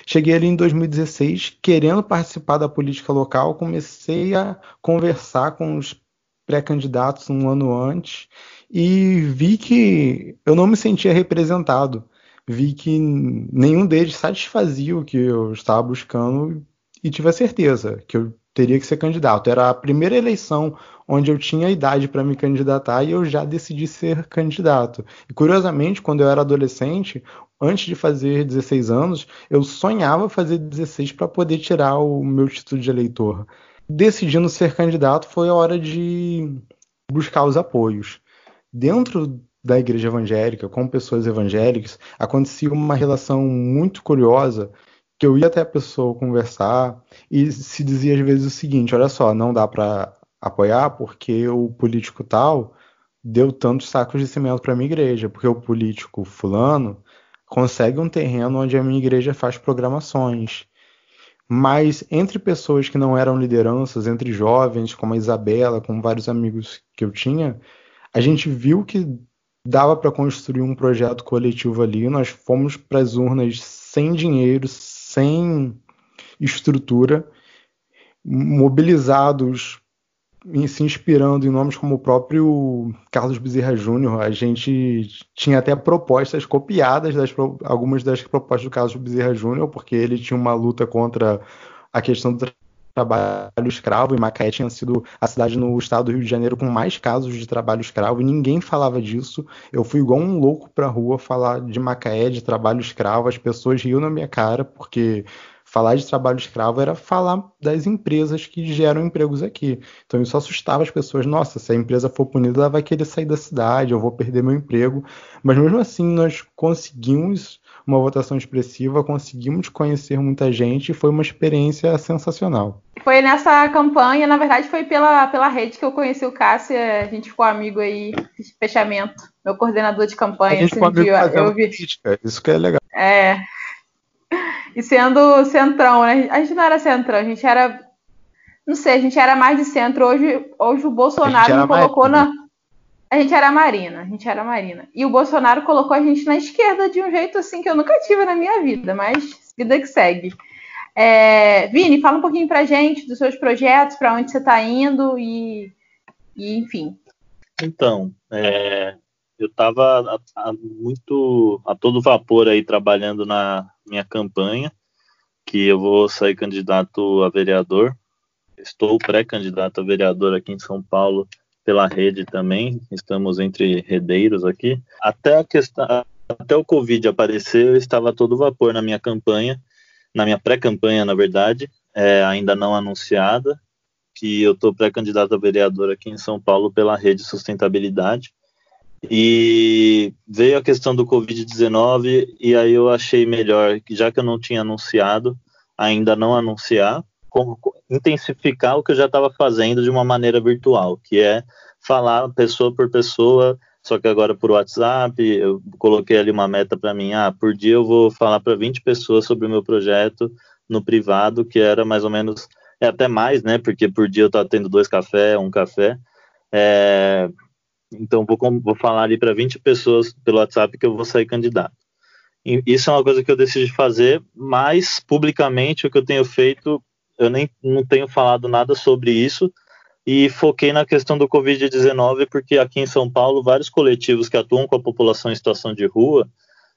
Cheguei ali em 2016 querendo participar da política local, comecei a conversar com os pré-candidatos um ano antes e vi que eu não me sentia representado. Vi que nenhum deles satisfazia o que eu estava buscando e tive a certeza que eu teria que ser candidato. Era a primeira eleição onde eu tinha idade para me candidatar e eu já decidi ser candidato. E curiosamente, quando eu era adolescente, antes de fazer 16 anos, eu sonhava fazer 16 para poder tirar o meu título de eleitor. Decidindo ser candidato, foi a hora de buscar os apoios. Dentro da igreja evangélica, com pessoas evangélicas, acontecia uma relação muito curiosa que eu ia até a pessoa conversar e se dizia às vezes o seguinte: olha só, não dá para apoiar porque o político tal deu tantos sacos de cimento para minha igreja, porque o político fulano consegue um terreno onde a minha igreja faz programações. Mas entre pessoas que não eram lideranças, entre jovens, como a Isabela, com vários amigos que eu tinha, a gente viu que dava para construir um projeto coletivo ali. Nós fomos para as urnas sem dinheiro, sem estrutura, mobilizados, se inspirando em nomes como o próprio Carlos Bezerra Júnior. A gente tinha até propostas copiadas das algumas das propostas do Carlos Bezerra Júnior, porque ele tinha uma luta contra a questão do trabalho escravo, e Macaé tinha sido a cidade no estado do Rio de Janeiro com mais casos de trabalho escravo, e ninguém falava disso. Eu fui igual um louco para a rua falar de Macaé, de trabalho escravo, as pessoas riam na minha cara, porque falar de trabalho escravo era falar das empresas que geram empregos aqui. Então isso assustava as pessoas. Nossa, se a empresa for punida, ela vai querer sair da cidade, eu vou perder meu emprego. Mas mesmo assim, nós conseguimos uma votação expressiva, conseguimos conhecer muita gente e foi uma experiência sensacional. Foi nessa campanha, na verdade foi pela, pela rede que eu conheci o Cássio, a gente ficou amigo aí, fechamento, meu coordenador de campanha. A gente ficou amigo dia, eu vi. Política, isso que é legal. É, e sendo centrão, né? A gente não era centrão, a gente era Não sei, a gente era mais de centro. Hoje, hoje o Bolsonaro me colocou na. A gente era Marina, a gente era Marina. E o Bolsonaro colocou a gente na esquerda de um jeito assim que eu nunca tive na minha vida, mas vida que segue. É, Vini, fala um pouquinho pra gente dos seus projetos, para onde você está indo e, e, enfim. Então, é, eu estava muito a todo vapor aí trabalhando na minha campanha, que eu vou sair candidato a vereador. Estou pré-candidato a vereador aqui em São Paulo pela rede também. Estamos entre redeiros aqui. Até a questão, até o Covid aparecer, eu estava a todo vapor na minha campanha, na minha pré-campanha, na verdade, é, ainda não anunciada, que eu estou pré-candidato a vereador aqui em São Paulo pela rede Sustentabilidade. E veio a questão do Covid-19 e aí eu achei melhor, já que eu não tinha anunciado, ainda não anunciar, intensificar o que eu já estava fazendo de uma maneira virtual, que é falar pessoa por pessoa, só que agora por WhatsApp, eu coloquei ali uma meta para mim, ah, por dia eu vou falar para 20 pessoas sobre o meu projeto no privado, que era mais ou menos, é até mais, né, porque por dia eu estava tendo dois cafés, um café, é, então, vou, vou falar ali para 20 pessoas pelo WhatsApp que eu vou sair candidato. Isso é uma coisa que eu decidi fazer, mas publicamente o que eu tenho feito, eu nem não tenho falado nada sobre isso e foquei na questão do Covid-19, porque aqui em São Paulo, vários coletivos que atuam com a população em situação de rua,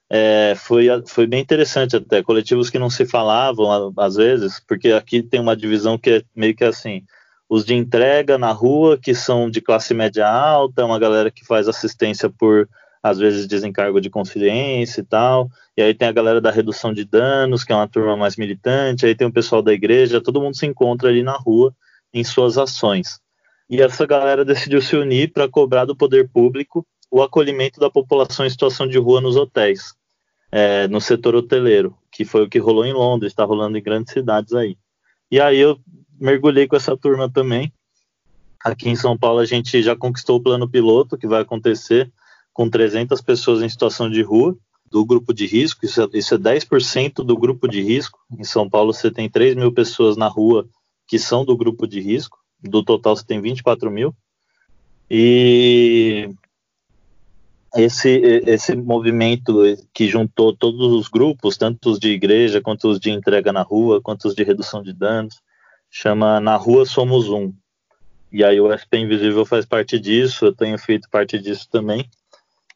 é, foi, foi bem interessante até, coletivos que não se falavam às vezes, porque aqui tem uma divisão que é meio que assim, os de entrega na rua, que são de classe média alta, uma galera que faz assistência por, às vezes, desencargo de consciência e tal. E aí tem a galera da redução de danos, que é uma turma mais militante. Aí tem o pessoal da igreja, todo mundo se encontra ali na rua em suas ações. E essa galera decidiu se unir para cobrar do poder público o acolhimento da população em situação de rua nos hotéis, é, no setor hoteleiro, que foi o que rolou em Londres, está rolando em grandes cidades aí. E aí eu mergulhei com essa turma também. Aqui em São Paulo a gente já conquistou o plano piloto, que vai acontecer com 300 pessoas em situação de rua, do grupo de risco, isso é, isso é 10% do grupo de risco. Em São Paulo você tem 3 mil pessoas na rua que são do grupo de risco, do total você tem 24 mil. E esse, esse movimento que juntou todos os grupos, tanto os de igreja, quanto os de entrega na rua, quanto os de redução de danos, chama Na Rua Somos Um. E aí o SP Invisível faz parte disso, eu tenho feito parte disso também,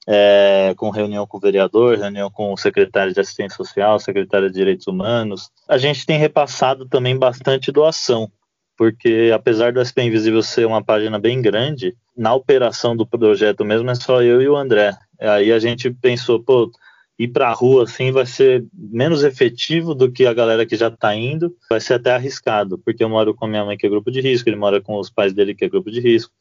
é, com reunião com o vereador, reunião com o secretário de Assistência Social, secretário de Direitos Humanos. A gente tem repassado também bastante doação, porque apesar do SP Invisível ser uma página bem grande, na operação do projeto mesmo é só eu e o André. Aí a gente pensou, pô, ir para a rua assim vai ser menos efetivo do que a galera que já está indo, vai ser até arriscado, porque eu moro com minha mãe que é grupo de risco, ele mora com os pais dele que é grupo de risco.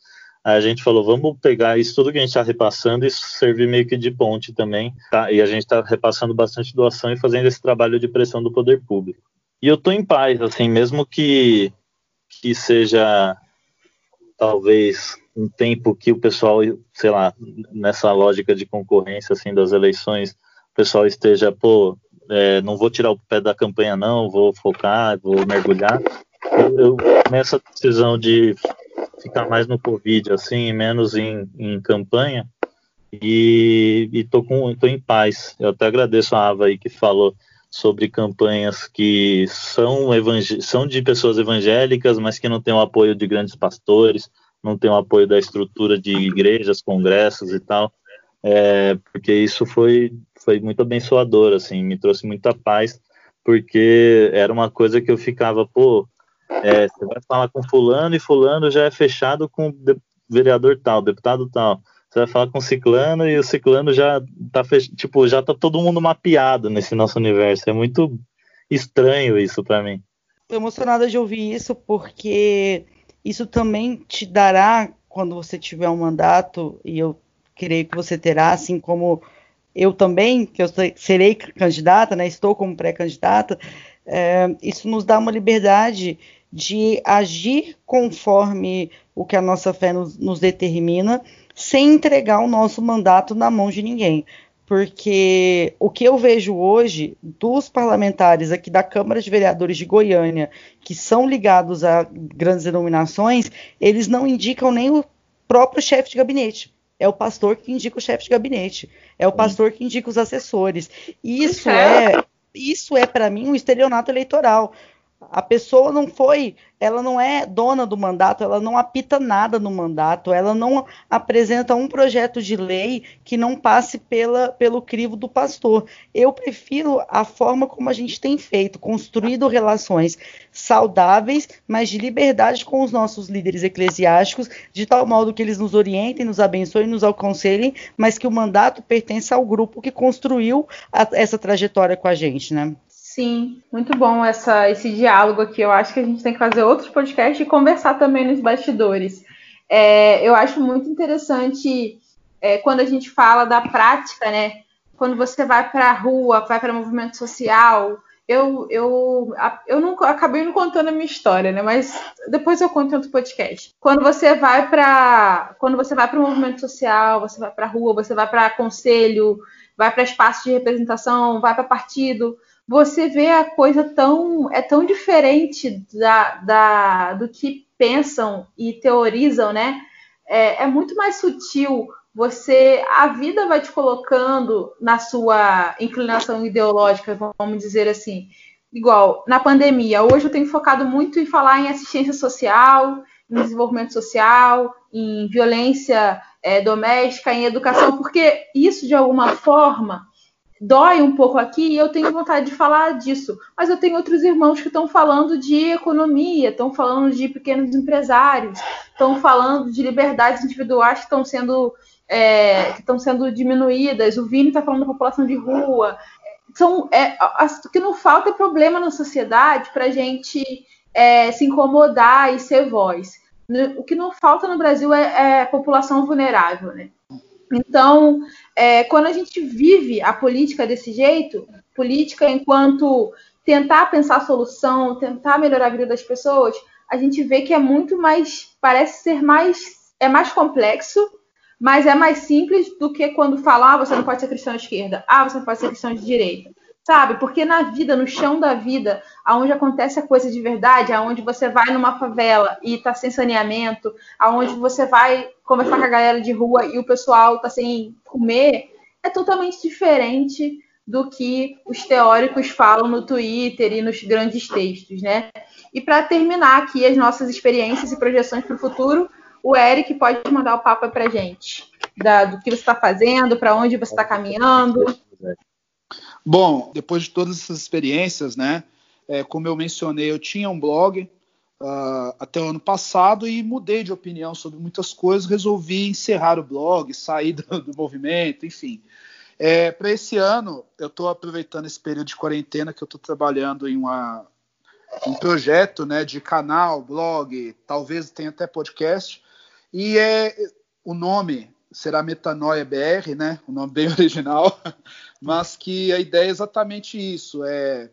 A gente falou, vamos pegar isso tudo que a gente está repassando e servir meio que de ponte também, tá? E a gente está repassando bastante doação e fazendo esse trabalho de pressão do poder público. E eu estou em paz, assim, mesmo que que seja talvez um tempo que o pessoal, sei lá, nessa lógica de concorrência assim das eleições, pessoal esteja, pô, é, não vou tirar o pé da campanha, não, vou focar, vou mergulhar. Eu, eu nessa decisão de ficar mais no Covid, assim, menos em, em campanha, e, e tô, com, tô em paz. Eu até agradeço a Ava aí que falou sobre campanhas que são, são de pessoas evangélicas, mas que não têm o apoio de grandes pastores, não têm o apoio da estrutura de igrejas, congressos e tal é, porque isso foi, foi muito abençoador, assim, me trouxe muita paz, porque era uma coisa que eu ficava, pô, é, você vai falar com fulano e fulano já é fechado com vereador tal, deputado tal. Você vai falar com ciclano e o ciclano já tá tipo, já tá todo mundo mapeado nesse nosso universo. É muito estranho isso para mim. Tô emocionada de ouvir isso porque isso também te dará quando você tiver um mandato e eu creio que você terá, assim como eu também, que eu serei candidata, né, estou como pré-candidata, é, isso nos dá uma liberdade de agir conforme o que a nossa fé nos, nos determina, sem entregar o nosso mandato na mão de ninguém. porque o que eu vejo hoje dos parlamentares aqui da Câmara de Vereadores de Goiânia, que são ligados a grandes denominações, eles não indicam nem o próprio chefe de gabinete. É o pastor que indica o chefe de gabinete. É o pastor que indica os assessores. Isso é, isso é para mim um estelionato eleitoral. A pessoa não foi, ela não é dona do mandato, ela não apita nada no mandato, ela não apresenta um projeto de lei que não passe pela, pelo crivo do pastor. Eu prefiro a forma como a gente tem feito, construído relações saudáveis, mas de liberdade com os nossos líderes eclesiásticos, de tal modo que eles nos orientem, nos abençoem, nos aconselhem, mas que o mandato pertence ao grupo que construiu a, essa trajetória com a gente, né? Sim, muito bom essa, esse diálogo aqui. Eu acho que a gente tem que fazer outros podcasts e conversar também nos bastidores. É, eu acho muito interessante é, quando a gente fala da prática, né? Quando você vai para a rua, vai para movimento social. Eu, eu, eu não acabei não contando a minha história, né? Mas depois eu conto em outro podcast. Quando você vai para quando você vai para o movimento social, você vai para a rua, você vai para conselho, vai para espaço de representação, vai para partido você vê a coisa tão é tão diferente da, da do que pensam e teorizam, né? É, é, muito mais sutil. Você a vida vai te colocando na sua inclinação ideológica, vamos dizer assim. Igual na pandemia, hoje eu tenho focado muito em falar em assistência social, em desenvolvimento social, em violência é, doméstica, em educação, porque isso de alguma forma dói um pouco aqui e eu tenho vontade de falar disso. Mas eu tenho outros irmãos que estão falando de economia, estão falando de pequenos empresários, estão falando de liberdades individuais que estão sendo, é, que estão sendo diminuídas. O Vini está falando da população de rua. São, é, o que não falta é problema na sociedade para a gente é, se incomodar e ser voz. O que não falta no Brasil é, é população vulnerável, né? Então, é, quando a gente vive a política desse jeito, política enquanto tentar pensar solução, tentar melhorar a vida das pessoas, a gente vê que é muito mais, parece ser mais, é mais complexo, mas é mais simples do que quando falar ah, você não pode ser cristão de esquerda, ah, você não pode ser cristão de direita sabe? Porque na vida, no chão da vida, aonde acontece a coisa de verdade, aonde você vai numa favela e tá sem saneamento, aonde você vai conversar com a galera de rua e o pessoal tá sem comer, é totalmente diferente do que os teóricos falam no Twitter e nos grandes textos, né? E para terminar aqui as nossas experiências e projeções para o futuro, o Eric pode mandar o papo para gente, da, do que você está fazendo, para onde você está caminhando. Bom, depois de todas essas experiências, né? É, como eu mencionei, eu tinha um blog uh, até o ano passado e mudei de opinião sobre muitas coisas. Resolvi encerrar o blog, sair do, do movimento, enfim. É, Para esse ano, eu estou aproveitando esse período de quarentena que eu estou trabalhando em uma, um projeto né, de canal, blog, talvez tenha até podcast. E é o nome será Metanoia BR, né? O nome bem original mas que a ideia é exatamente isso: é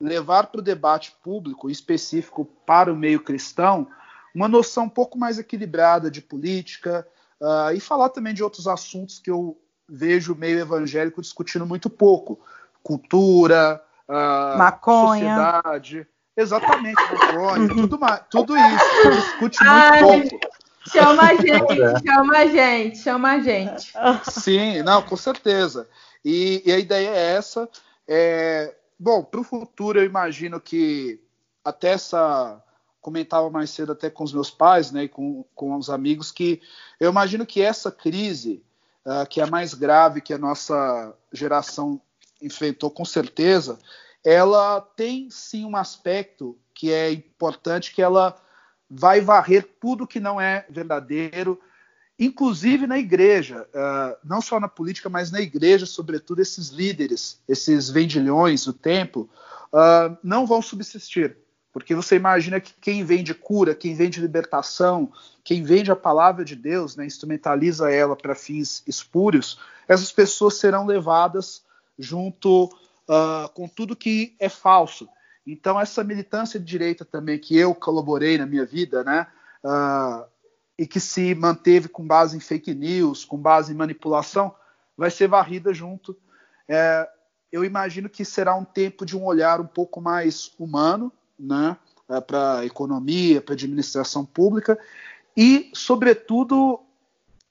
levar para o debate público, específico para o meio cristão, uma noção um pouco mais equilibrada de política uh, e falar também de outros assuntos que eu vejo o meio evangélico discutindo muito pouco: cultura, uh, maconha. sociedade. Exatamente, maconha, tudo, tudo isso. discute muito Ai. pouco. Chama a gente, chama a gente, chama a gente. Sim, não, com certeza. E, e a ideia é essa. É, bom, para o futuro eu imagino que até essa comentava mais cedo até com os meus pais, né, e com, com os amigos que eu imagino que essa crise, uh, que é a mais grave que a nossa geração enfrentou, com certeza, ela tem sim um aspecto que é importante, que ela vai varrer tudo que não é verdadeiro, inclusive na igreja, uh, não só na política, mas na igreja, sobretudo, esses líderes, esses vendilhões do templo, uh, não vão subsistir. Porque você imagina que quem vende cura, quem vende libertação, quem vende a palavra de Deus, né, instrumentaliza ela para fins espúrios, essas pessoas serão levadas junto uh, com tudo que é falso. Então, essa militância de direita também que eu colaborei na minha vida, né, uh, e que se manteve com base em fake news, com base em manipulação, vai ser varrida junto. É, eu imagino que será um tempo de um olhar um pouco mais humano, né, é, para a economia, para a administração pública e, sobretudo,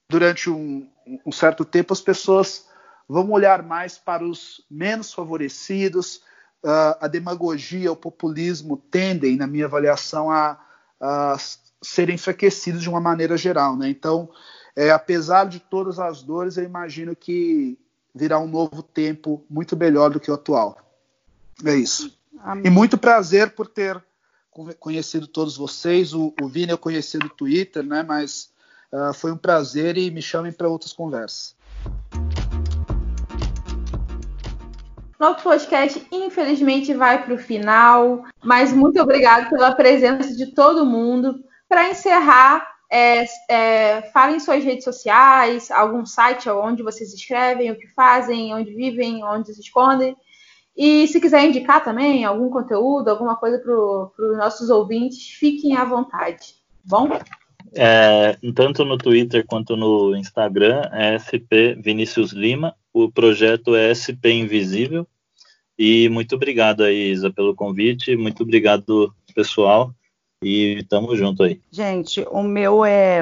durante um, um certo tempo, as pessoas vão olhar mais para os menos favorecidos. Uh, a demagogia, o populismo tendem, na minha avaliação, a, a serem enfraquecidos de uma maneira geral. Né? Então, é, apesar de todas as dores, eu imagino que virá um novo tempo muito melhor do que o atual. É isso. Amém. E muito prazer por ter conhecido todos vocês. O, o Vini eu conheci do Twitter, né? Mas uh, foi um prazer e me chamem para outras conversas. Nosso podcast, infelizmente, vai para o final, mas muito obrigado pela presença de todo mundo. Para encerrar, é, é, falem suas redes sociais, algum site onde vocês escrevem, o que fazem, onde vivem, onde se escondem. E se quiser indicar também algum conteúdo, alguma coisa para os nossos ouvintes, fiquem à vontade. Bom? É, tanto no Twitter quanto no Instagram é SP Vinícius Lima. O projeto é SP Invisível. E muito obrigado aí, Isa, pelo convite. Muito obrigado, pessoal. E tamo junto aí. Gente, o meu é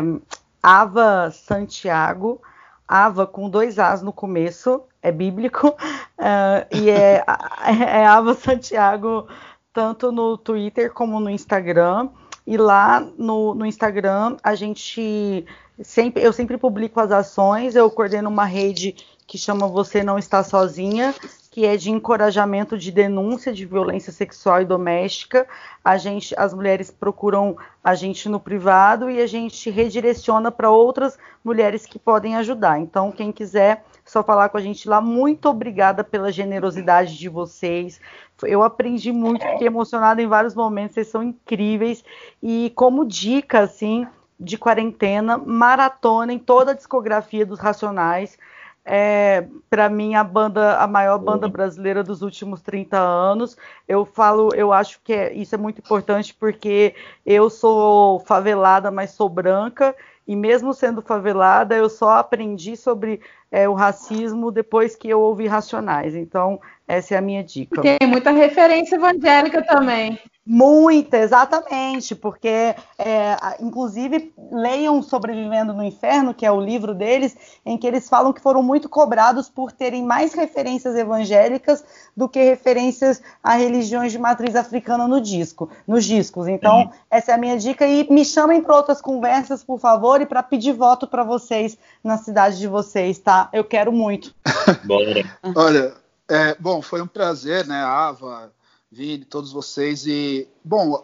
Ava Santiago. Ava com dois As no começo é bíblico, uh, e é, é Ava Santiago tanto no Twitter como no Instagram. E lá no, no, Instagram a gente sempre, eu sempre publico as ações, eu coordeno uma rede que chama Você Não Está Sozinha, que é de encorajamento de denúncia de violência sexual e doméstica. A gente, as mulheres procuram a gente no privado e a gente redireciona para outras mulheres que podem ajudar. Então, quem quiser só falar com a gente lá. Muito obrigada pela generosidade de vocês. Eu aprendi muito, fiquei emocionada em vários momentos, vocês são incríveis. E como dica, assim, de quarentena, maratona em toda a discografia dos Racionais é, para mim, a banda, a maior banda brasileira dos últimos 30 anos. Eu falo, eu acho que é, isso é muito importante porque eu sou favelada, mas sou branca, e mesmo sendo favelada, eu só aprendi sobre é, o racismo depois que eu ouvi Racionais. Então, essa é a minha dica. Tem muita referência evangélica também. Muita, exatamente, porque, é, inclusive, leiam Sobrevivendo no Inferno, que é o livro deles, em que eles falam que foram muito cobrados por terem mais referências evangélicas do que referências a religiões de matriz africana no disco, nos discos. Então, uhum. essa é a minha dica. E me chamem para outras conversas, por favor, e para pedir voto para vocês na cidade de vocês, tá? Eu quero muito. Bora. Olha, é, bom, foi um prazer, né, Ava Vini, todos vocês. E, bom,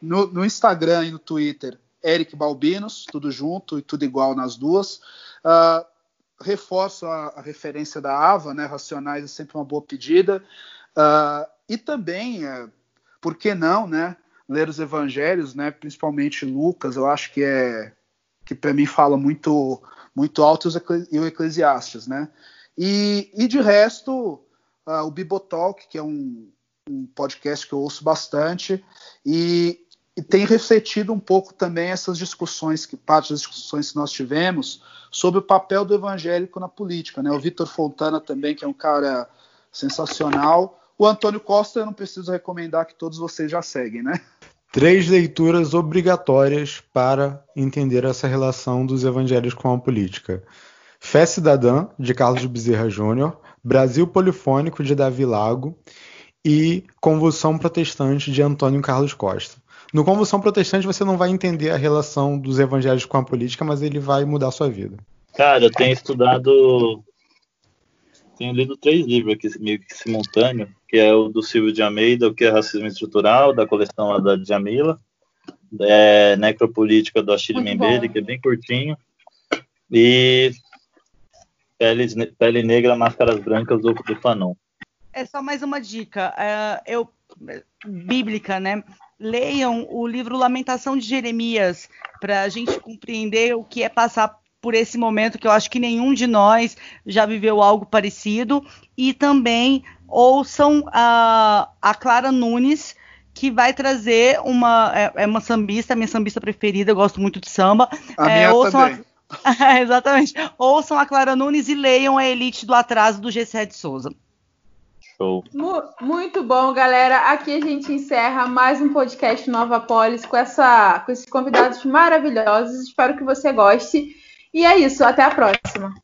no, no, Instagram e no Twitter, Eric Balbinos, tudo junto e tudo igual nas duas. Uh, reforço a, a, referência da Ava, né? Racionais é sempre uma boa pedida. Uh, e também, uh, por que não, né? Ler os evangelhos, né? Principalmente Lucas, eu acho que é que para mim fala muito muito alto e o Eclesiastes, né? E, e de resto, uh, o Bibotalk, que é um, um podcast que eu ouço bastante e, e tem refletido um pouco também essas discussões, que parte das discussões que nós tivemos sobre o papel do evangélico na política. Né? O Vitor Fontana também, que é um cara sensacional. O Antônio Costa, eu não preciso recomendar que todos vocês já seguem, né? Três leituras obrigatórias para entender essa relação dos evangelhos com a política. Fé Cidadã, de Carlos Bezerra Júnior, Brasil Polifônico, de Davi Lago, e Convulsão Protestante de Antônio Carlos Costa. No Convulsão Protestante você não vai entender a relação dos evangelhos com a política, mas ele vai mudar a sua vida. Cara, eu tenho estudado. Tenho lido três livros aqui, meio que simultâneo, que é o do Silvio de Almeida, o que é racismo estrutural, da coleção da Djamila, é, Necropolítica do Achille Mbembe, que é bem curtinho, e Pele, Pele Negra, Máscaras Brancas do, do Fanon é só mais uma dica. Uh, eu, bíblica, né? Leiam o livro Lamentação de Jeremias para a gente compreender o que é passar por esse momento que eu acho que nenhum de nós já viveu algo parecido. E também ouçam a, a Clara Nunes, que vai trazer uma. É, é, uma sambista, minha sambista preferida, eu gosto muito de samba. A é, minha ouçam também. A, exatamente. Ouçam a Clara Nunes e leiam a Elite do Atraso do G7 Souza. Show. Muito bom, galera. Aqui a gente encerra mais um podcast Nova Polis com, essa, com esses convidados maravilhosos. Espero que você goste. E é isso, até a próxima.